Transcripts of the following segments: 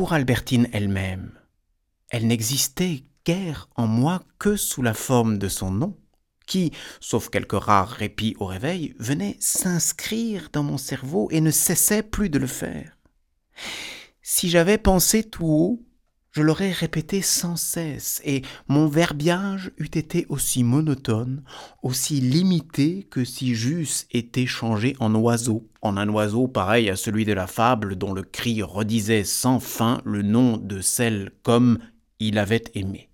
pour Albertine elle-même, elle n'existait guère en moi que sous la forme de son nom, qui, sauf quelques rares répits au réveil, venait s'inscrire dans mon cerveau et ne cessait plus de le faire. Si j'avais pensé tout haut, je l'aurais répété sans cesse, et mon verbiage eût été aussi monotone, aussi limité que si j'eusse été changé en oiseau, en un oiseau pareil à celui de la fable dont le cri redisait sans fin le nom de celle comme il avait aimé.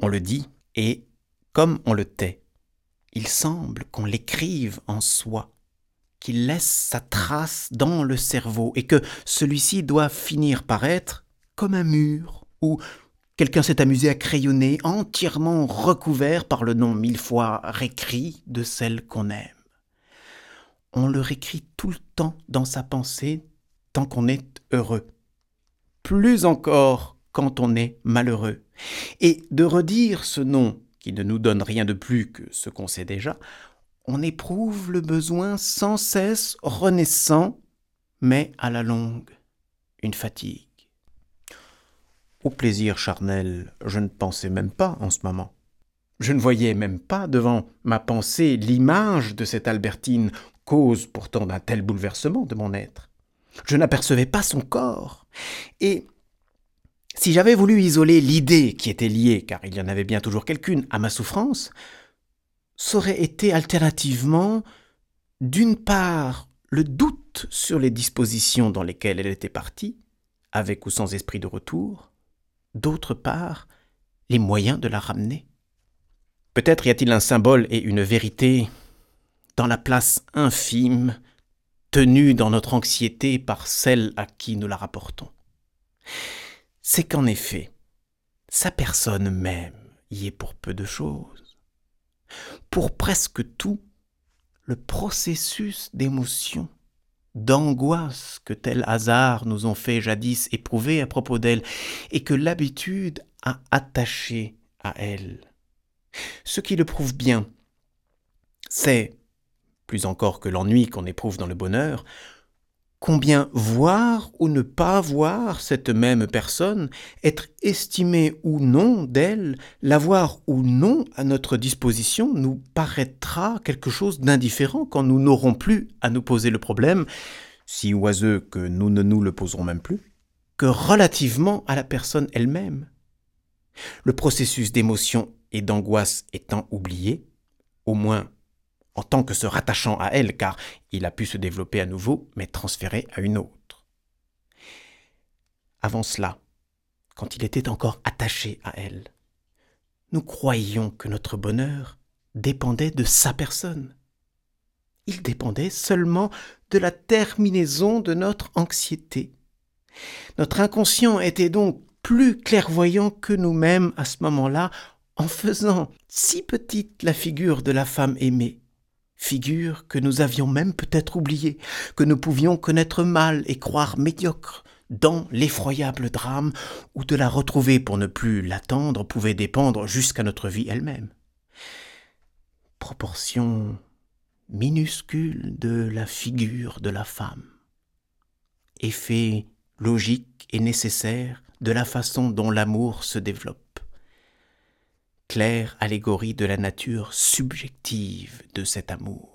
On le dit, et comme on le tait, il semble qu'on l'écrive en soi, qu'il laisse sa trace dans le cerveau et que celui-ci doit finir par être comme un mur où quelqu'un s'est amusé à crayonner entièrement recouvert par le nom mille fois récrit de celle qu'on aime. On le récrit tout le temps dans sa pensée tant qu'on est heureux. Plus encore quand on est malheureux. Et de redire ce nom qui ne nous donne rien de plus que ce qu'on sait déjà, on éprouve le besoin sans cesse renaissant, mais à la longue, une fatigue. Au plaisir charnel, je ne pensais même pas en ce moment. Je ne voyais même pas devant ma pensée l'image de cette Albertine, cause pourtant d'un tel bouleversement de mon être. Je n'apercevais pas son corps. Et si j'avais voulu isoler l'idée qui était liée, car il y en avait bien toujours quelqu'une, à ma souffrance, aurait été alternativement, d'une part, le doute sur les dispositions dans lesquelles elle était partie, avec ou sans esprit de retour, d'autre part, les moyens de la ramener. Peut-être y a-t-il un symbole et une vérité dans la place infime tenue dans notre anxiété par celle à qui nous la rapportons. C'est qu'en effet, sa personne même y est pour peu de choses. Pour presque tout, le processus d'émotion, d'angoisse que tel hasard nous ont fait jadis éprouver à propos d'elle, et que l'habitude a attaché à elle. Ce qui le prouve bien, c'est, plus encore que l'ennui qu'on éprouve dans le bonheur, combien voir ou ne pas voir cette même personne, être estimé ou non d'elle, l'avoir ou non à notre disposition, nous paraîtra quelque chose d'indifférent quand nous n'aurons plus à nous poser le problème, si oiseux que nous ne nous le poserons même plus, que relativement à la personne elle-même. Le processus d'émotion et d'angoisse étant oublié, au moins en tant que se rattachant à elle, car il a pu se développer à nouveau, mais transféré à une autre. Avant cela, quand il était encore attaché à elle, nous croyions que notre bonheur dépendait de sa personne. Il dépendait seulement de la terminaison de notre anxiété. Notre inconscient était donc plus clairvoyant que nous-mêmes à ce moment-là, en faisant si petite la figure de la femme aimée figure que nous avions même peut-être oubliée, que nous pouvions connaître mal et croire médiocre, dans l'effroyable drame où de la retrouver pour ne plus l'attendre pouvait dépendre jusqu'à notre vie elle-même. Proportion minuscule de la figure de la femme. Effet logique et nécessaire de la façon dont l'amour se développe claire allégorie de la nature subjective de cet amour.